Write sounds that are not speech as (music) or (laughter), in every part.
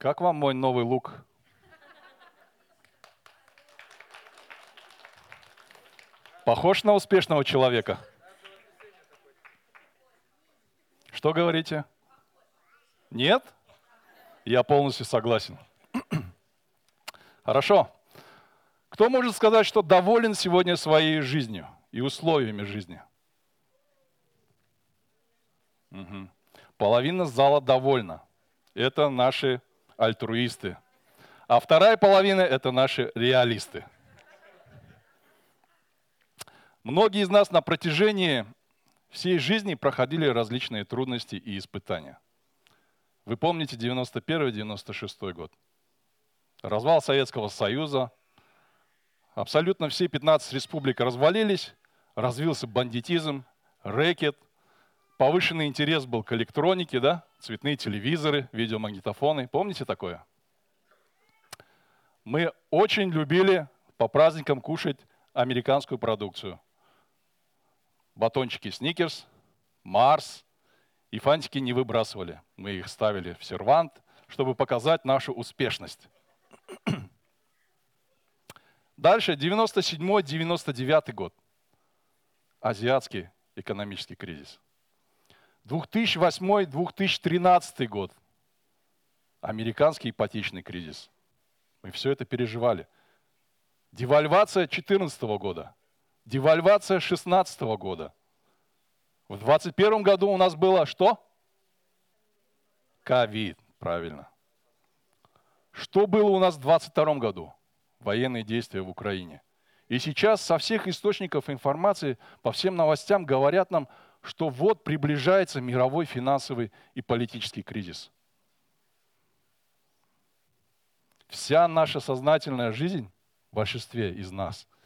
Как вам мой новый лук? Похож на успешного человека? Что говорите? Нет? Я полностью согласен. (clears throat) Хорошо. Кто может сказать, что доволен сегодня своей жизнью и условиями жизни? Угу. Половина зала довольна. Это наши альтруисты. А вторая половина – это наши реалисты. Многие из нас на протяжении всей жизни проходили различные трудности и испытания. Вы помните 91-96 год. Развал Советского Союза. Абсолютно все 15 республик развалились, развился бандитизм, рэкет, повышенный интерес был к электронике, да? цветные телевизоры, видеомагнитофоны. Помните такое? Мы очень любили по праздникам кушать американскую продукцию – батончики Сникерс, Марс и фантики не выбрасывали. Мы их ставили в сервант, чтобы показать нашу успешность. (clears throat) Дальше, 97-99 год. Азиатский экономический кризис. 2008-2013 год. Американский ипотечный кризис. Мы все это переживали. Девальвация 2014 года. Девальвация 2016 года. В 2021 году у нас было что? Ковид, правильно. Что было у нас в 2022 году? Военные действия в Украине. И сейчас со всех источников информации по всем новостям говорят нам, что вот приближается мировой финансовый и политический кризис. Вся наша сознательная жизнь в большинстве из нас –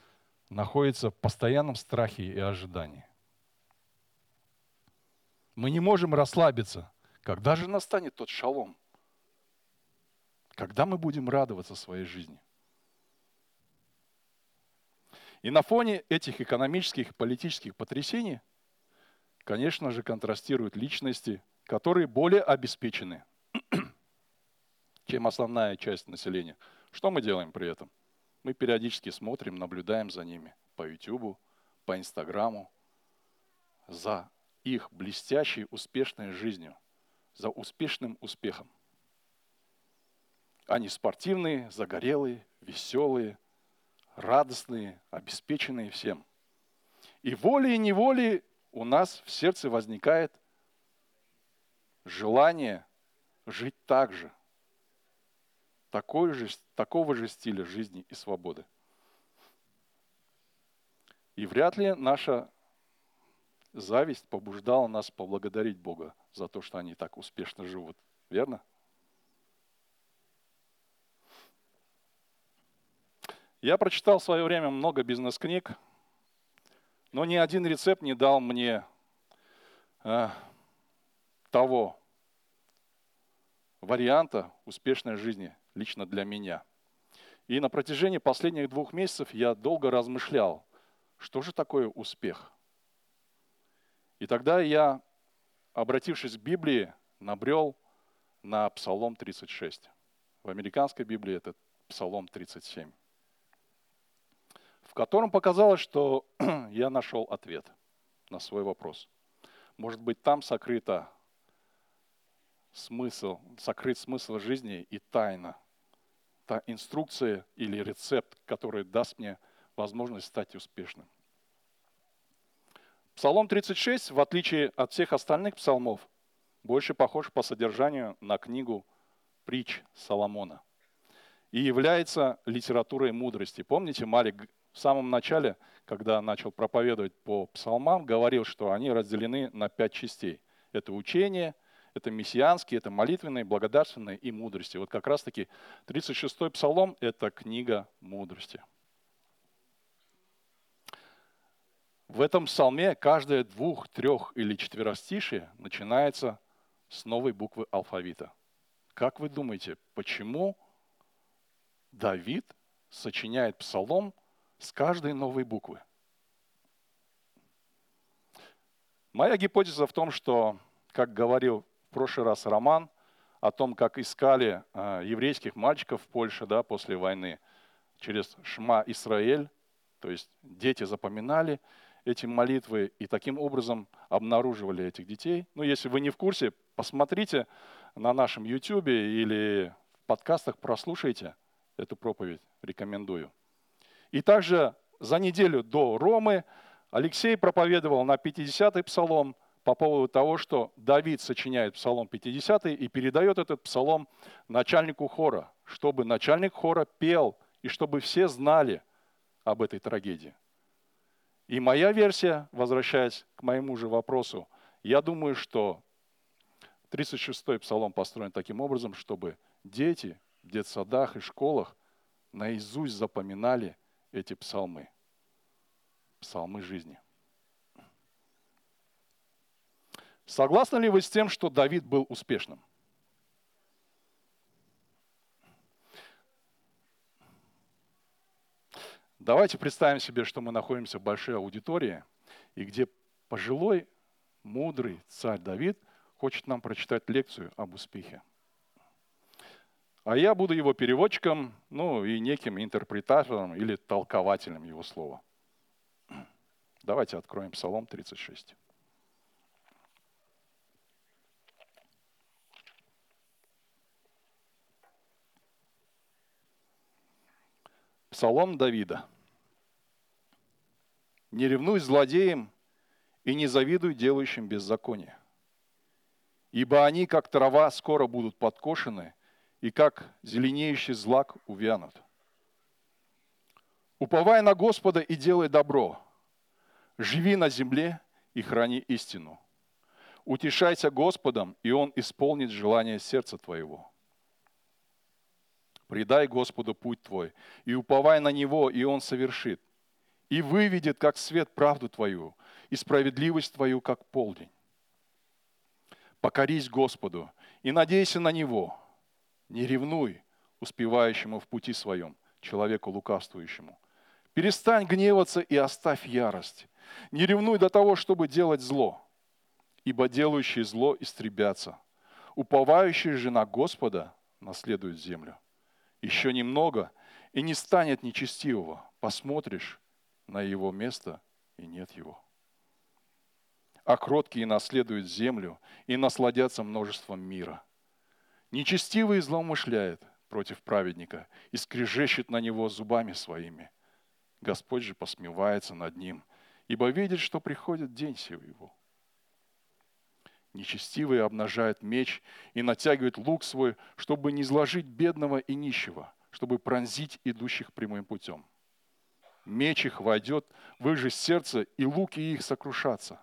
находится в постоянном страхе и ожидании. Мы не можем расслабиться. Когда же настанет тот шалом? Когда мы будем радоваться своей жизни? И на фоне этих экономических и политических потрясений, конечно же, контрастируют личности, которые более обеспечены, (clears throat) чем основная часть населения. Что мы делаем при этом? Мы периодически смотрим, наблюдаем за ними по YouTube, по Инстаграму, за их блестящей, успешной жизнью, за успешным успехом. Они спортивные, загорелые, веселые, радостные, обеспеченные всем. И волей-неволей у нас в сердце возникает желание жить так же – такой же, такого же стиля жизни и свободы. И вряд ли наша зависть побуждала нас поблагодарить Бога за то, что они так успешно живут. Верно? Я прочитал в свое время много бизнес-книг, но ни один рецепт не дал мне э, того варианта успешной жизни, лично для меня. И на протяжении последних двух месяцев я долго размышлял, что же такое успех. И тогда я, обратившись к Библии, набрел на Псалом 36. В американской Библии это Псалом 37, в котором показалось, что (clears throat) я нашел ответ на свой вопрос. Может быть, там сокрыто смысл, сокрыт смысл жизни и тайна та инструкция или рецепт, который даст мне возможность стать успешным. Псалом 36, в отличие от всех остальных псалмов, больше похож по содержанию на книгу притч Соломона и является литературой мудрости. Помните, Малик в самом начале, когда начал проповедовать по псалмам, говорил, что они разделены на пять частей. Это учение, это мессианские, это молитвенные, благодарственные и мудрости. Вот как раз-таки 36-й псалом – это книга мудрости. В этом псалме каждое двух, трех или четверостишие начинается с новой буквы алфавита. Как вы думаете, почему Давид сочиняет псалом с каждой новой буквы? Моя гипотеза в том, что, как говорил прошлый раз Роман, о том, как искали э, еврейских мальчиков в Польше да, после войны через Шма Исраэль, то есть дети запоминали эти молитвы и таким образом обнаруживали этих детей. Ну, если вы не в курсе, посмотрите на нашем YouTube или в подкастах, прослушайте эту проповедь, рекомендую. И также за неделю до Ромы Алексей проповедовал на 50-й псалом по поводу того, что Давид сочиняет псалом 50 и передает этот псалом начальнику хора, чтобы начальник хора пел и чтобы все знали об этой трагедии. И моя версия, возвращаясь к моему же вопросу, я думаю, что 36-й псалом построен таким образом, чтобы дети в детсадах и школах наизусть запоминали эти псалмы. Псалмы жизни. Согласны ли вы с тем, что Давид был успешным? Давайте представим себе, что мы находимся в большой аудитории, и где пожилой, мудрый царь Давид хочет нам прочитать лекцию об успехе. А я буду его переводчиком, ну и неким интерпретатором или толкователем его слова. Давайте откроем Псалом 36. Псалом Давида. Не ревнуй злодеям и не завидуй делающим беззаконие. Ибо они, как трава, скоро будут подкошены, и как зеленеющий злак увянут. Уповай на Господа и делай добро. Живи на земле и храни истину. Утешайся Господом, и Он исполнит желание сердца твоего. Предай Господу путь твой, и уповай на Него, и Он совершит – и выведет, как свет, правду твою, и справедливость твою, как полдень. Покорись Господу и надейся на Него. Не ревнуй успевающему в пути своем, человеку лукавствующему. Перестань гневаться и оставь ярость. Не ревнуй до того, чтобы делать зло, ибо делающие зло истребятся. Уповающие же на Господа наследуют землю. Еще немного, и не станет нечестивого. Посмотришь, на его место, и нет его. А кроткие наследуют землю и насладятся множеством мира. Нечестивый злоумышляет против праведника и скрежещет на него зубами своими. Господь же посмевается над ним, ибо видит, что приходит день его. Нечестивый обнажает меч и натягивает лук свой, чтобы не изложить бедного и нищего, чтобы пронзить идущих прямым путем меч их войдет в их же сердце, и луки их сокрушатся.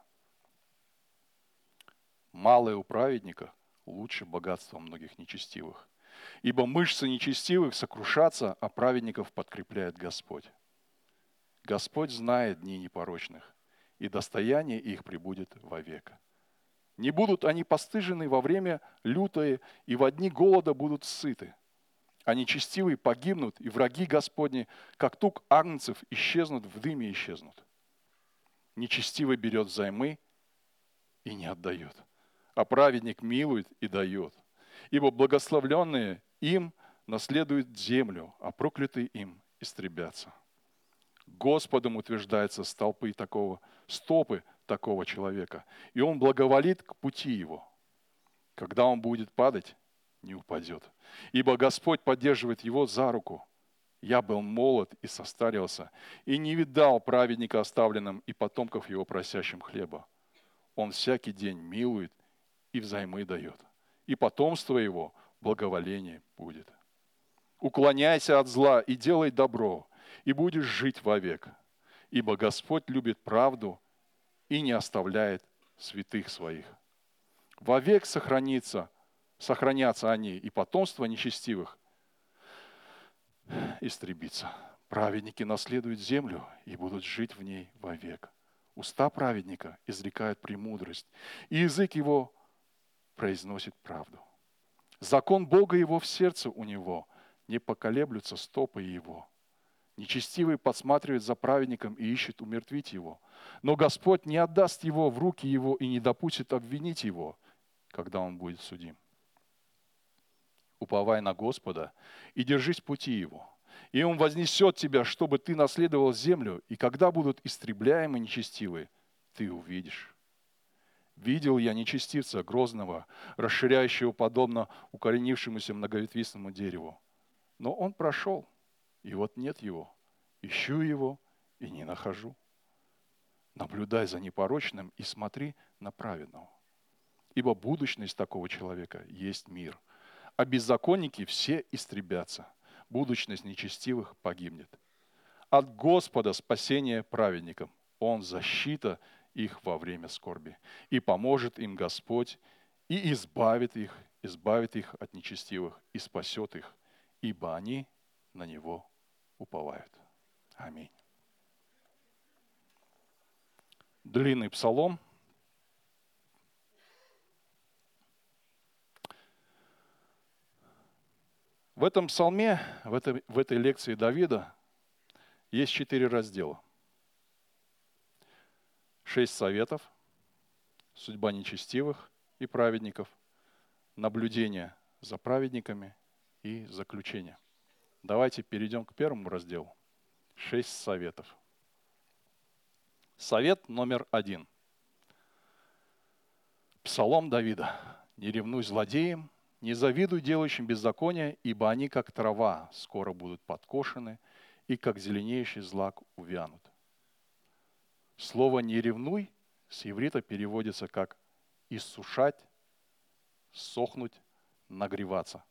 Малое у праведника лучше богатства многих нечестивых. Ибо мышцы нечестивых сокрушатся, а праведников подкрепляет Господь. Господь знает дни непорочных, и достояние их прибудет вовек. Не будут они постыжены во время лютое, и в дни голода будут сыты – а нечестивые погибнут, и враги Господни, как тук агнцев, исчезнут, в дыме исчезнут. Нечестивый берет займы и не отдает, а праведник милует и дает. Ибо благословленные им наследуют землю, а проклятые им истребятся. Господом утверждается столпы такого, стопы такого человека, и он благоволит к пути его. Когда он будет падать, не упадет. Ибо Господь поддерживает его за руку. Я был молод и состарился, и не видал праведника оставленным и потомков его просящим хлеба. Он всякий день милует и взаймы дает, и потомство его благоволение будет. Уклоняйся от зла и делай добро, и будешь жить вовек. Ибо Господь любит правду и не оставляет святых своих. Вовек сохранится – сохранятся они, и потомство нечестивых истребится. Праведники наследуют землю и будут жить в ней вовек. Уста праведника изрекают премудрость, и язык его произносит правду. Закон Бога его в сердце у него, не поколеблются стопы его. Нечестивый подсматривает за праведником и ищет умертвить его. Но Господь не отдаст его в руки его и не допустит обвинить его, когда он будет судим. уповай на Господа и держись пути Его. И Он вознесет тебя, чтобы ты наследовал землю, и когда будут истребляемы нечестивые, ты увидишь. Видел я нечестивца грозного, расширяющего подобно укоренившемуся многоветвистому дереву. Но он прошел, и вот нет его. Ищу его и не нахожу. Наблюдай за непорочным и смотри на праведного. Ибо будущность такого человека есть мир, а беззаконники все истребятся. Будущность нечестивых погибнет. От Господа спасение праведникам. Он защита их во время скорби. И поможет им Господь, и избавит их, избавит их от нечестивых, и спасет их, ибо они на Него уповают. Аминь. Длинный псалом. В этом псалме, в этой, в этой лекции Давида есть четыре раздела – шесть советов, судьба нечестивых и праведников, наблюдение за праведниками и заключение. Давайте перейдем к первому разделу. Шесть советов. Совет номер один. Псалом Давида. «Не ревнуй злодеям, не завидуй делающим беззаконие, ибо они, как трава, скоро будут подкошены, и как зеленеющий злак увянут. Слово «не ревнуй» с иврита переводится как «иссушать», «сохнуть», «нагреваться».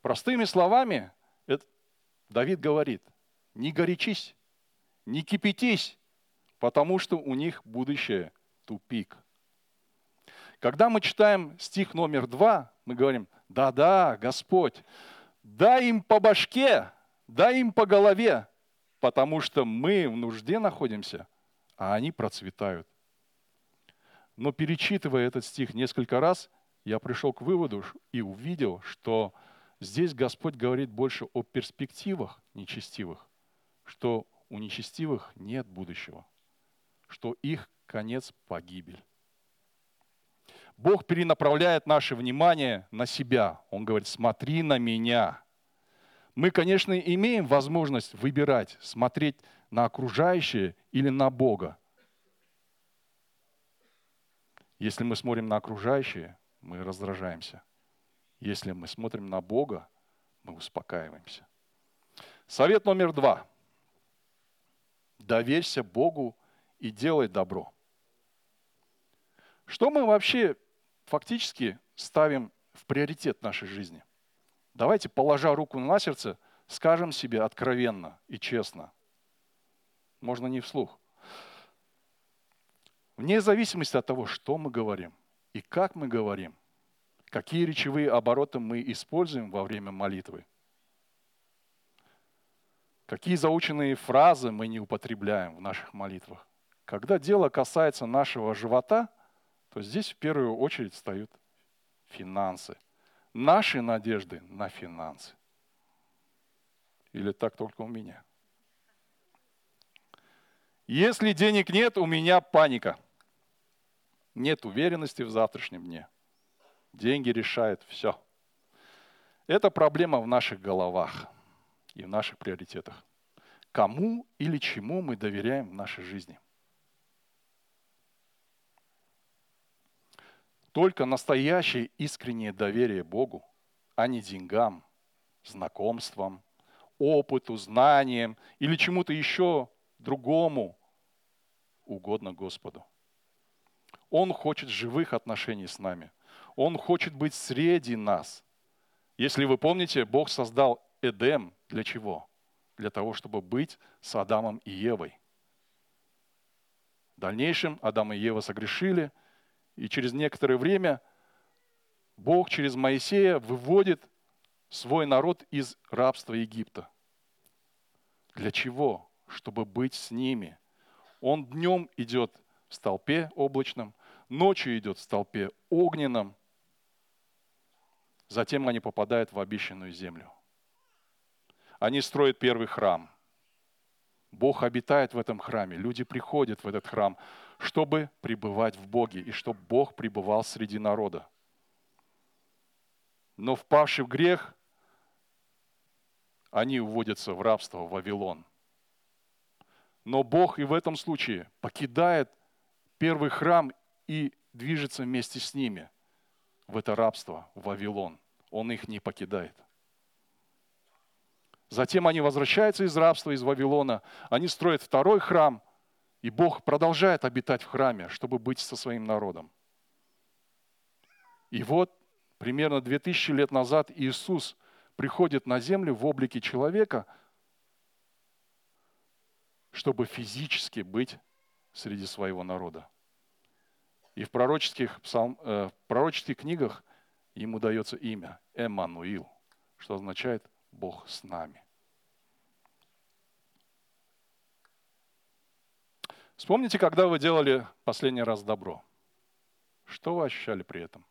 Простыми словами, это Давид говорит, не горячись, не кипятись, потому что у них будущее тупик. Когда мы читаем стих номер два, мы говорим, да-да, Господь, дай им по башке, дай им по голове, потому что мы в нужде находимся, а они процветают. Но перечитывая этот стих несколько раз, я пришел к выводу и увидел, что здесь Господь говорит больше о перспективах нечестивых, что у нечестивых нет будущего, что их конец – погибель. Бог перенаправляет наше внимание на себя. Он говорит, смотри на меня. Мы, конечно, имеем возможность выбирать, смотреть на окружающее или на Бога. Если мы смотрим на окружающее, мы раздражаемся. Если мы смотрим на Бога, мы успокаиваемся. Совет номер два. Доверься Богу и делай добро. Что мы вообще фактически ставим в приоритет нашей жизни? Давайте, положа руку на сердце, скажем себе откровенно и честно – можно не вслух. Вне зависимости от того, что мы говорим и как мы говорим, какие речевые обороты мы используем во время молитвы, какие заученные фразы мы не употребляем в наших молитвах. Когда дело касается нашего живота, то здесь в первую очередь встают финансы. Наши надежды на финансы. Или так только у меня – если денег нет, у меня паника. Нет уверенности в завтрашнем дне. Деньги решают все. Это проблема в наших головах и в наших приоритетах. Кому или чему мы доверяем в нашей жизни? Только настоящее искреннее доверие Богу, а не деньгам, знакомствам, опыту, знаниям или чему-то еще другому угодно Господу. Он хочет живых отношений с нами. Он хочет быть среди нас. Если вы помните, Бог создал Эдем для чего? Для того, чтобы быть с Адамом и Евой. В дальнейшем Адам и Ева согрешили, и через некоторое время Бог через Моисея выводит свой народ из рабства Египта. Для чего? Чтобы быть с ними – он днем идет в столпе облачном, ночью идет в столпе огненном. Затем они попадают в обещанную землю. Они строят первый храм. Бог обитает в этом храме. Люди приходят в этот храм, чтобы пребывать в Боге и чтобы Бог пребывал среди народа. но впавший в грех, они уводятся в рабство в Вавилон. Но Бог и в этом случае покидает первый храм и движется вместе с ними в это рабство, в Вавилон. Он их не покидает. Затем они возвращаются из рабства, из Вавилона. Они строят второй храм, и Бог продолжает обитать в храме, чтобы быть со своим народом. И вот примерно 2000 лет назад Иисус приходит на землю в облике человека, чтобы физически быть среди своего народа. И в пророческих, псалм, э, в пророческих книгах ему дается имя Эммануил, что означает Бог с нами. Вспомните, когда вы делали последний раз добро. Что вы ощущали при этом?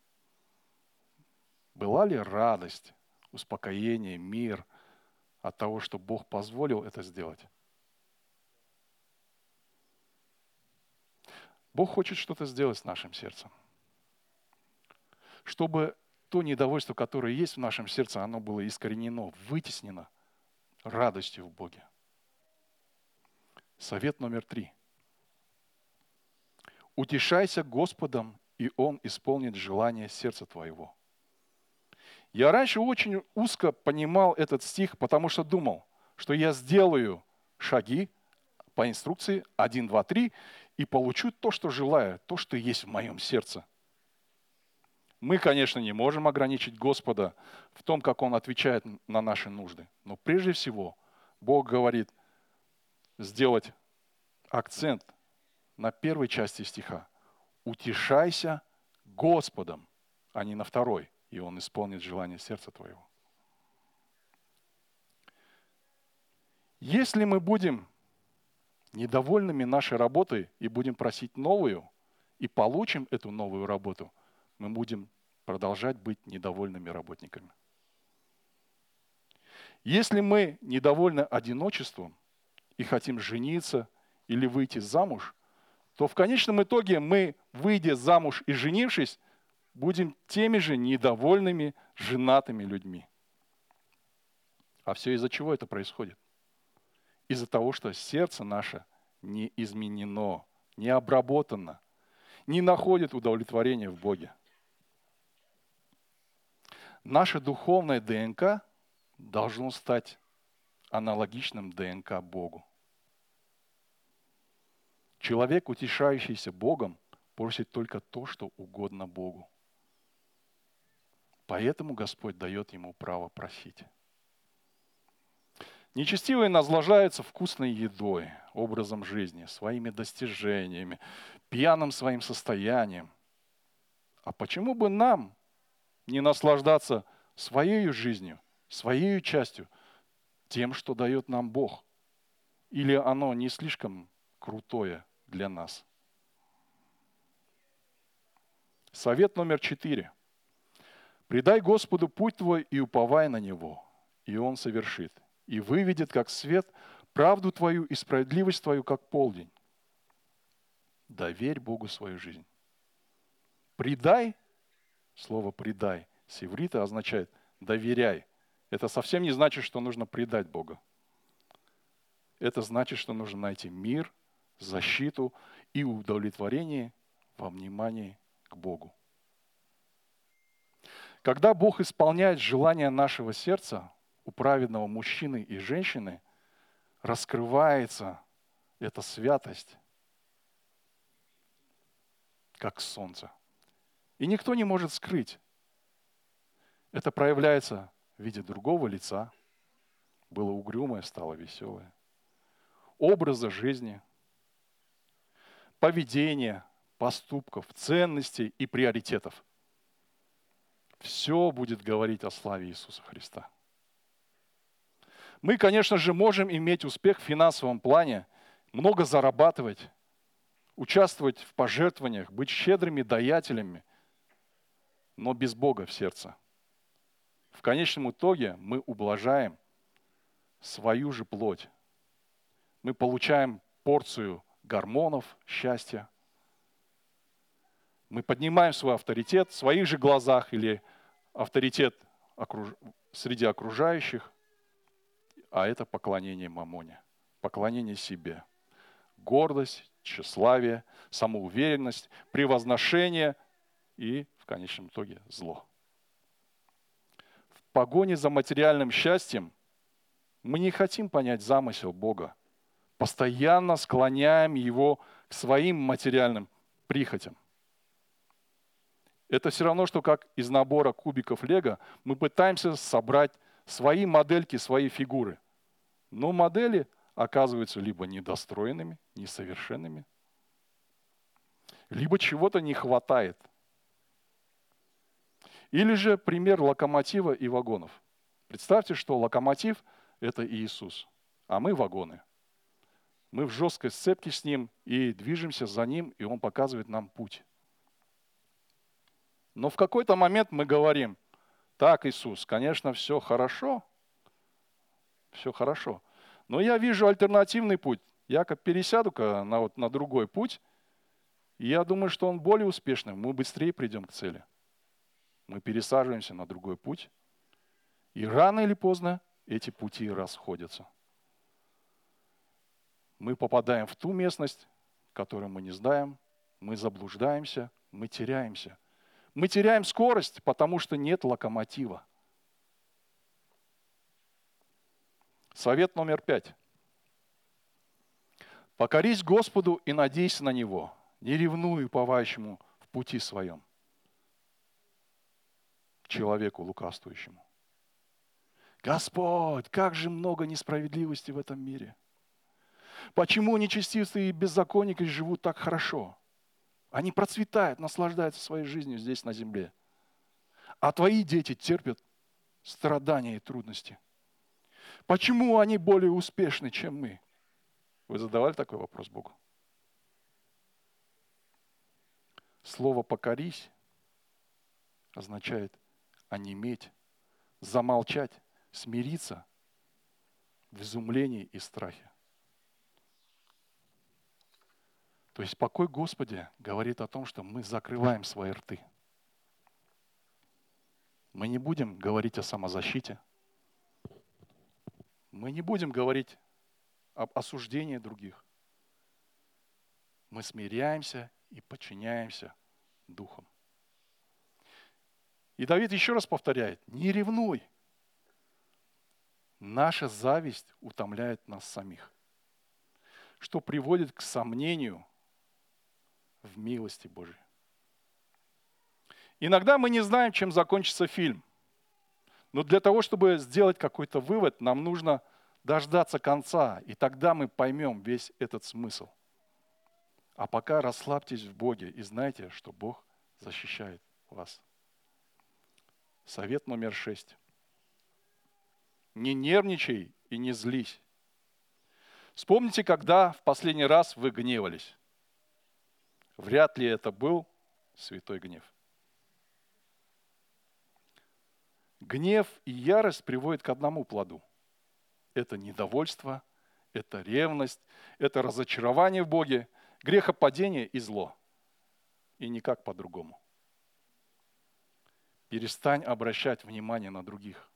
Была ли радость, успокоение, мир от того, что Бог позволил это сделать? Бог хочет что-то сделать с нашим сердцем. Чтобы то недовольство, которое есть в нашем сердце, оно было искоренено, вытеснено радостью в Боге. Совет номер три. Утешайся Господом, и Он исполнит желание сердца твоего. Я раньше очень узко понимал этот стих, потому что думал, что я сделаю шаги по инструкции 1, 2, 3 и получу то, что желаю, то, что есть в моем сердце. Мы, конечно, не можем ограничить Господа в том, как Он отвечает на наши нужды. Но прежде всего Бог говорит сделать акцент на первой части стиха. Утешайся Господом, а не на второй, и Он исполнит желание сердца твоего. Если мы будем недовольными нашей работой и будем просить новую, и получим эту новую работу – мы будем продолжать быть недовольными работниками. Если мы недовольны одиночеством и хотим жениться или выйти замуж, то в конечном итоге мы, выйдя замуж и женившись, будем теми же недовольными женатыми людьми. А все из-за чего это происходит? Из-за того, что сердце наше не изменено, не обработано, не находит удовлетворения в Боге. Наше духовное ДНК должно стать аналогичным ДНК Богу. Человек, утешающийся Богом, просит только то, что угодно Богу. Поэтому Господь дает ему право просить. Нечестивые наслаждаются вкусной едой, образом жизни, своими достижениями, пьяным своим состоянием. А почему бы нам не наслаждаться своей жизнью, своей частью, тем, что дает нам Бог? Или оно не слишком крутое для нас? Совет номер четыре. Предай Господу путь твой и уповай на Него, и Он совершит, и выведет как свет правду твою и справедливость твою, как полдень. Доверь Богу свою жизнь. Предай Слово «предай» с иврита означает «доверяй». Это совсем не значит, что нужно предать Бога. Это значит, что нужно найти мир, защиту и удовлетворение во внимании к Богу. Когда Бог исполняет желания нашего сердца, у праведного мужчины и женщины раскрывается эта святость, как солнце – и никто не может скрыть. Это проявляется в виде другого лица. Было угрюмое, стало веселое. Образа жизни, поведения, поступков, ценностей и приоритетов. Все будет говорить о славе Иисуса Христа. Мы, конечно же, можем иметь успех в финансовом плане, много зарабатывать, участвовать в пожертвованиях, быть щедрыми даятелями – но без Бога в сердце. В конечном итоге мы ублажаем свою же плоть. Мы получаем порцию гормонов счастья. Мы поднимаем свой авторитет в своих же глазах или авторитет среди окружающих, а это поклонение мамоне, поклонение себе. Гордость, тщеславие, самоуверенность, превозношение и, в конечном итоге, зло. В погоне за материальным счастьем мы не хотим понять замысел Бога, постоянно склоняем его к своим материальным прихотям. Это все равно, что как из набора кубиков лего мы пытаемся собрать свои модельки, свои фигуры. Но модели оказываются либо недостроенными, несовершенными, либо чего-то не хватает. Или же пример локомотива и вагонов. Представьте, что локомотив – это Иисус, а мы вагоны. Мы в жесткой сцепке с Ним и движемся за Ним, и Он показывает нам путь. Но в какой-то момент мы говорим, так, Иисус, конечно, все хорошо, все хорошо, но я вижу альтернативный путь. Я как пересяду-ка на, вот, на другой путь, и я думаю, что он более успешный, мы быстрее придем к цели. Мы пересаживаемся на другой путь, и рано или поздно эти пути расходятся. Мы попадаем в ту местность, которую мы не знаем, мы заблуждаемся, мы теряемся – мы теряем скорость, потому что нет локомотива. Совет номер пять. Покорись Господу и надейся на Него, не ревнуй уповающему в пути своем, человеку лукавствующему. Господь, как же много несправедливости в этом мире. Почему нечестивцы и беззаконники живут так хорошо? Они процветают, наслаждаются своей жизнью здесь на земле. А твои дети терпят страдания и трудности. Почему они более успешны, чем мы? Вы задавали такой вопрос Богу? Слово «покорись» означает онеметь, замолчать, смириться в изумлении и страхе. То есть покой Господи говорит о том, что мы закрываем свои рты. Мы не будем говорить о самозащите. Мы не будем говорить об осуждении других. Мы смиряемся и подчиняемся Духом. И Давид еще раз повторяет, не ревнуй. Наша зависть утомляет нас самих, что приводит к сомнению в милости Божией. Иногда мы не знаем, чем закончится фильм. Но для того, чтобы сделать какой-то вывод, нам нужно дождаться конца, и тогда мы поймем весь этот смысл. А пока расслабьтесь в Боге и знайте, что Бог защищает вас. Совет номер шесть. Не нервничай и не злись. Вспомните, когда в последний раз вы гневались. Вряд ли это был святой гнев. Гнев и ярость приводят к одному плоду. Это недовольство, это ревность, это разочарование в Боге, грехопадение и зло. И никак по-другому. Перестань обращать внимание на других.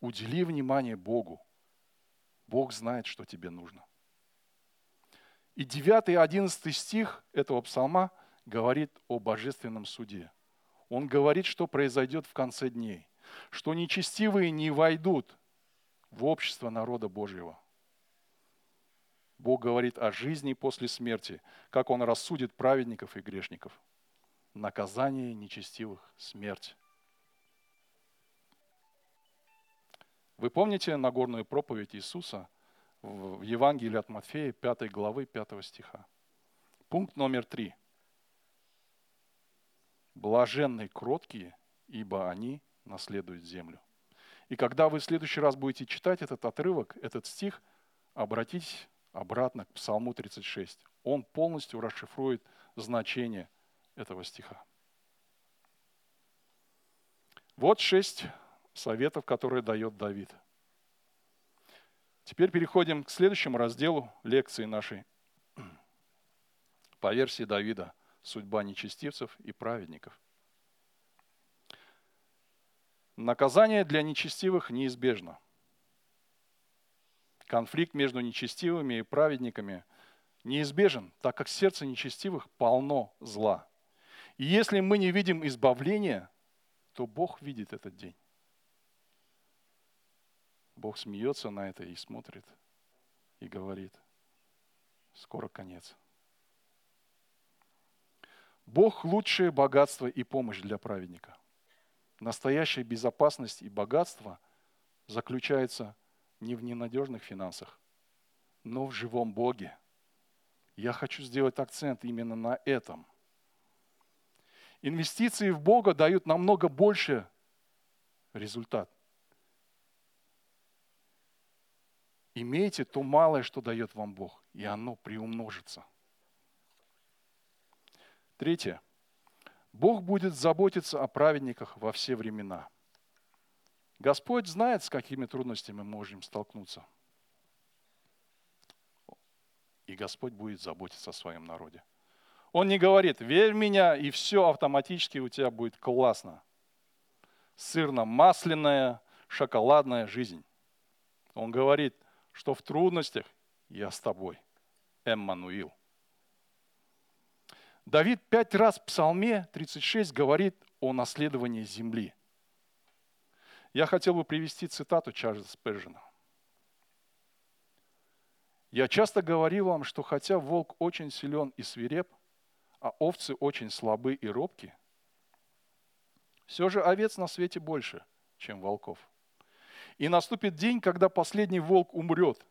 Удели внимание Богу. Бог знает, что тебе нужно. И 9 и 11 стих этого псалма говорит о божественном суде. Он говорит, что произойдет в конце дней, что нечестивые не войдут в общество народа Божьего. Бог говорит о жизни после смерти, как Он рассудит праведников и грешников. Наказание нечестивых – смерть. Вы помните Нагорную проповедь Иисуса – в Евангелии от Матфея, 5 главы, 5 стиха. Пункт номер три. Блаженные кроткие, ибо они наследуют землю. И когда вы в следующий раз будете читать этот отрывок, этот стих, обратитесь обратно к Псалму 36. Он полностью расшифрует значение этого стиха. Вот шесть советов, которые дает Давид – Теперь переходим к следующему разделу лекции нашей по версии Давида «Судьба нечестивцев и праведников». Наказание для нечестивых неизбежно. Конфликт между нечестивыми и праведниками неизбежен, так как сердце нечестивых полно зла. И если мы не видим избавления, то Бог видит этот день. Бог смеется на это и смотрит, и говорит, скоро конец. Бог – лучшее богатство и помощь для праведника. Настоящая безопасность и богатство заключается не в ненадежных финансах, но в живом Боге. Я хочу сделать акцент именно на этом. Инвестиции в Бога дают намного больше результат. Имейте то малое, что дает вам Бог, и оно приумножится. Третье. Бог будет заботиться о праведниках во все времена. Господь знает, с какими трудностями мы можем столкнуться. И Господь будет заботиться о своем народе. Он не говорит, верь в меня, и все автоматически у тебя будет классно. Сырно-масляная, шоколадная жизнь. Он говорит, что в трудностях я с тобой. Эммануил. Давид пять раз в Псалме 36 говорит о наследовании земли. Я хотел бы привести цитату Чарльза Спержина. Я часто говорил вам, что хотя волк очень силен и свиреп, а овцы очень слабы и робки, все же овец на свете больше, чем волков. И наступит день, когда последний волк умрет,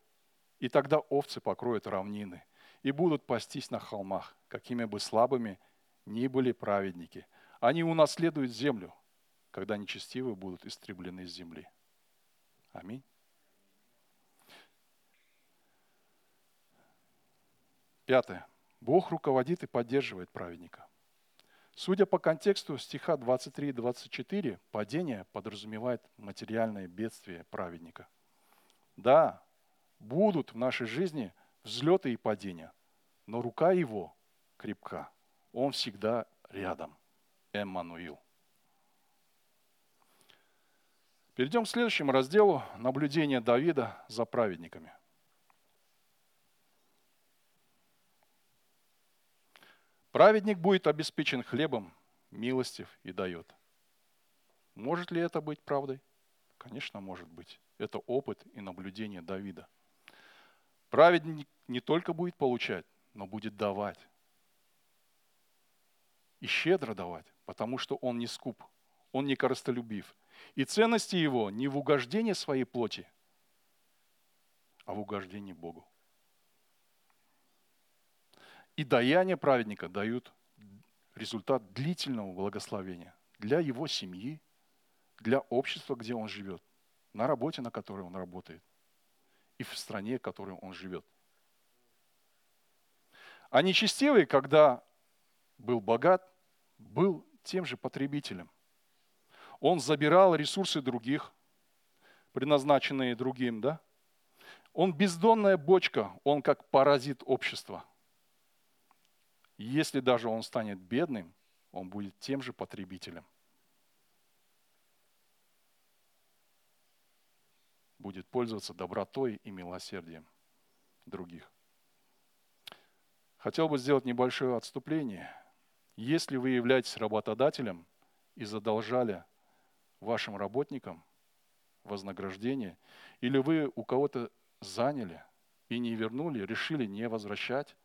и тогда овцы покроют равнины и будут пастись на холмах, какими бы слабыми ни были праведники. Они унаследуют землю, когда нечестивые будут истреблены с земли. Аминь. Пятое. Бог руководит и поддерживает праведника. Судя по контексту стиха 23 и 24, падение подразумевает материальное бедствие праведника. Да, будут в нашей жизни взлеты и падения, но рука его крепка. Он всегда рядом. Эммануил. Перейдем к следующему разделу наблюдения Давида за праведниками. Праведник будет обеспечен хлебом, милостив и дает. Может ли это быть правдой? Конечно, может быть. Это опыт и наблюдение Давида. Праведник не только будет получать, но будет давать. И щедро давать, потому что он не скуп, он не корыстолюбив. И ценности его не в угождении своей плоти, а в угождении Богу. И даяние праведника дают результат длительного благословения для его семьи, для общества, где он живет, на работе, на которой он работает, и в стране, в которой он живет. А нечестивый, когда был богат, был тем же потребителем. Он забирал ресурсы других, предназначенные другим, да? Он бездонная бочка, он как паразит общества. Если даже он станет бедным, он будет тем же потребителем. Будет пользоваться добротой и милосердием других. Хотел бы сделать небольшое отступление. Если вы являетесь работодателем и задолжали вашим работникам вознаграждение, или вы у кого-то заняли и не вернули, решили не возвращать,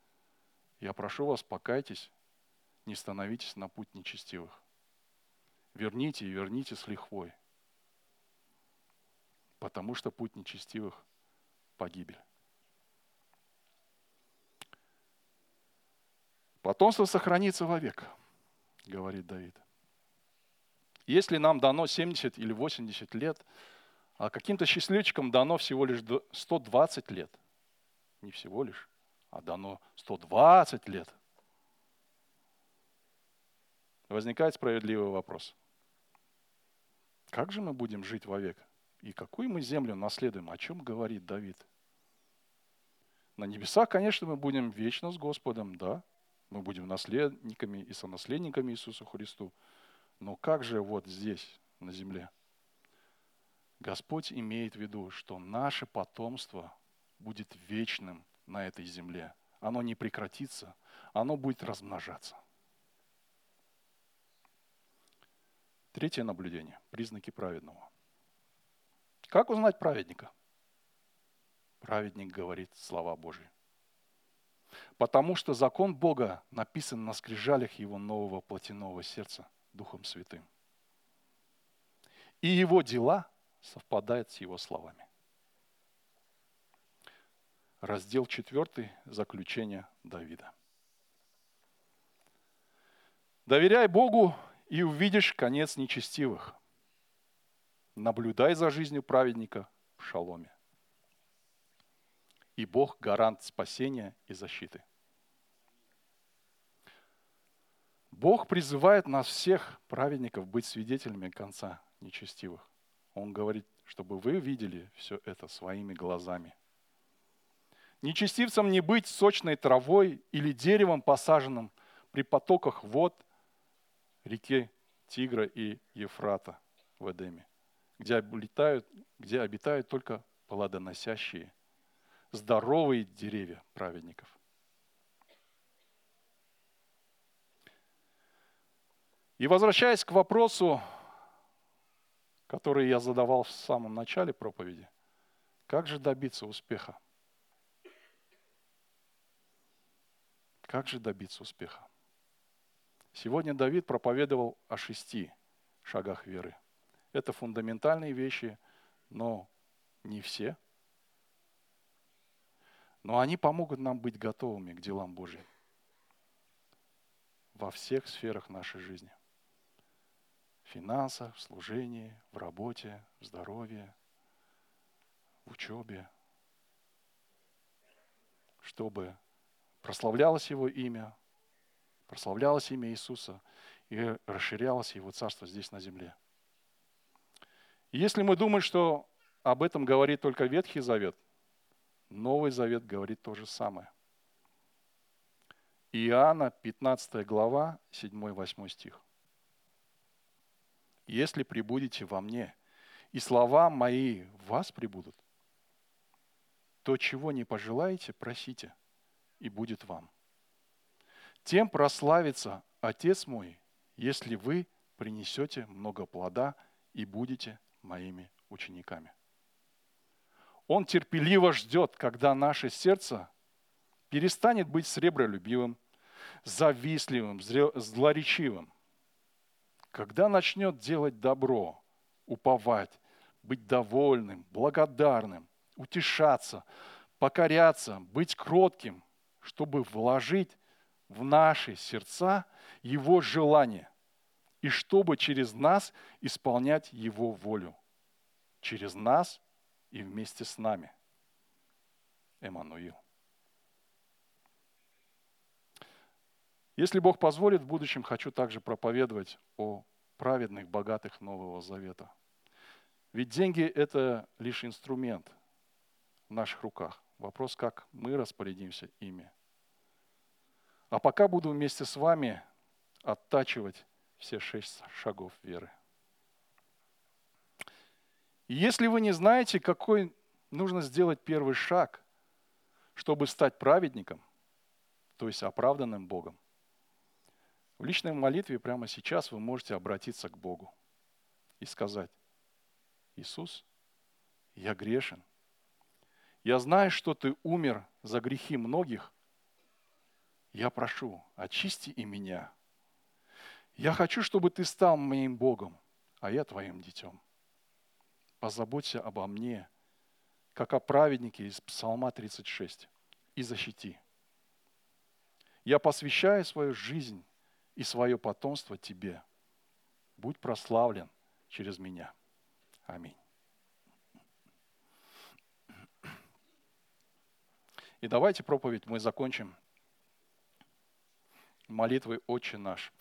я прошу вас, покайтесь, не становитесь на путь нечестивых. Верните и верните с лихвой. Потому что путь нечестивых – погибель. Потомство сохранится вовек, говорит Давид. Если нам дано 70 или 80 лет, а каким-то счастливчикам дано всего лишь 120 лет, не всего лишь, а дано 120 лет, возникает справедливый вопрос. Как же мы будем жить вовек? И какую мы землю наследуем? О чем говорит Давид? На небесах, конечно, мы будем вечно с Господом, да, мы будем наследниками и сонаследниками Иисусу Христу. Но как же вот здесь, на земле? Господь имеет в виду, что наше потомство будет вечным на этой земле. Оно не прекратится, оно будет размножаться. Третье наблюдение. Признаки праведного. Как узнать праведника? Праведник говорит слова Божьи. Потому что закон Бога написан на скрижалях его нового плотяного сердца Духом Святым. И его дела совпадают с его словами. Раздел 4. Заключение Давида. Доверяй Богу и увидишь конец нечестивых. Наблюдай за жизнью праведника в шаломе. И Бог гарант спасения и защиты. Бог призывает нас всех, праведников, быть свидетелями конца нечестивых. Он говорит, чтобы вы видели все это своими глазами. Нечестивцам не быть сочной травой или деревом, посаженным при потоках вод реки Тигра и Ефрата в Эдеме, где обитают, где обитают только плодоносящие, здоровые деревья праведников. И возвращаясь к вопросу, который я задавал в самом начале проповеди, как же добиться успеха? Как же добиться успеха? Сегодня Давид проповедовал о шести шагах веры. Это фундаментальные вещи, но не все. Но они помогут нам быть готовыми к делам Божьим во всех сферах нашей жизни. В финансах, в служении, в работе, в здоровье, в учебе. Чтобы прославлялось Его имя, прославлялось имя Иисуса и расширялось Его Царство здесь на земле. Если мы думаем, что об этом говорит только Ветхий Завет, Новый Завет говорит то же самое. Иоанна, 15 глава, 7-8 стих. «Если прибудете во мне, и слова мои в вас прибудут, то чего не пожелаете, просите, и будет вам тем прославится Отец мой, если вы принесете много плода и будете моими учениками. Он терпеливо ждет, когда наше сердце перестанет быть сребролюбивым, завистливым, злоречивым. Когда начнет делать добро, уповать, быть довольным, благодарным, утешаться, покоряться, быть кротким, чтобы вложить в наши сердца Его желание, и чтобы через нас исполнять Его волю. Через нас и вместе с нами. Эммануил. Если Бог позволит, в будущем хочу также проповедовать о праведных, богатых Нового Завета. Ведь деньги – это лишь инструмент в наших руках. Вопрос, как мы распорядимся ими. А пока буду вместе с вами оттачивать все шесть шагов веры. Если вы не знаете, какой нужно сделать первый шаг, чтобы стать праведником, то есть оправданным Богом, в личной молитве прямо сейчас вы можете обратиться к Богу и сказать, Иисус, я грешен. Я знаю, что Ты умер за грехи многих, я прошу, очисти и меня. Я хочу, чтобы ты стал моим Богом, а я твоим детем. Позаботься обо мне, как о праведнике из Псалма 36, и защити. Я посвящаю свою жизнь и свое потомство тебе. Будь прославлен через меня. Аминь. И давайте проповедь мы закончим молитвы «Отче наш».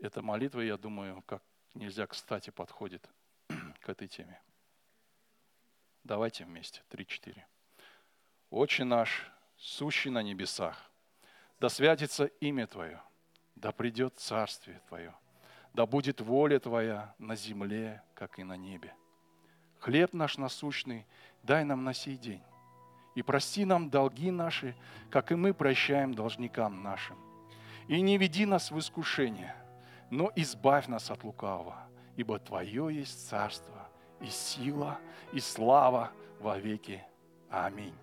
Эта молитва, я думаю, как нельзя кстати подходит к этой теме. Давайте вместе. Три-четыре. Отче наш, сущий на небесах, да святится имя Твое, да придет Царствие Твое, да будет воля Твоя на земле, как и на небе. Хлеб наш насущный дай нам на сей день. И прости нам долги наши, как и мы прощаем должникам нашим. И не веди нас в искушение, но избавь нас от лукавого, ибо Твое есть царство, и сила, и слава во веки. Аминь.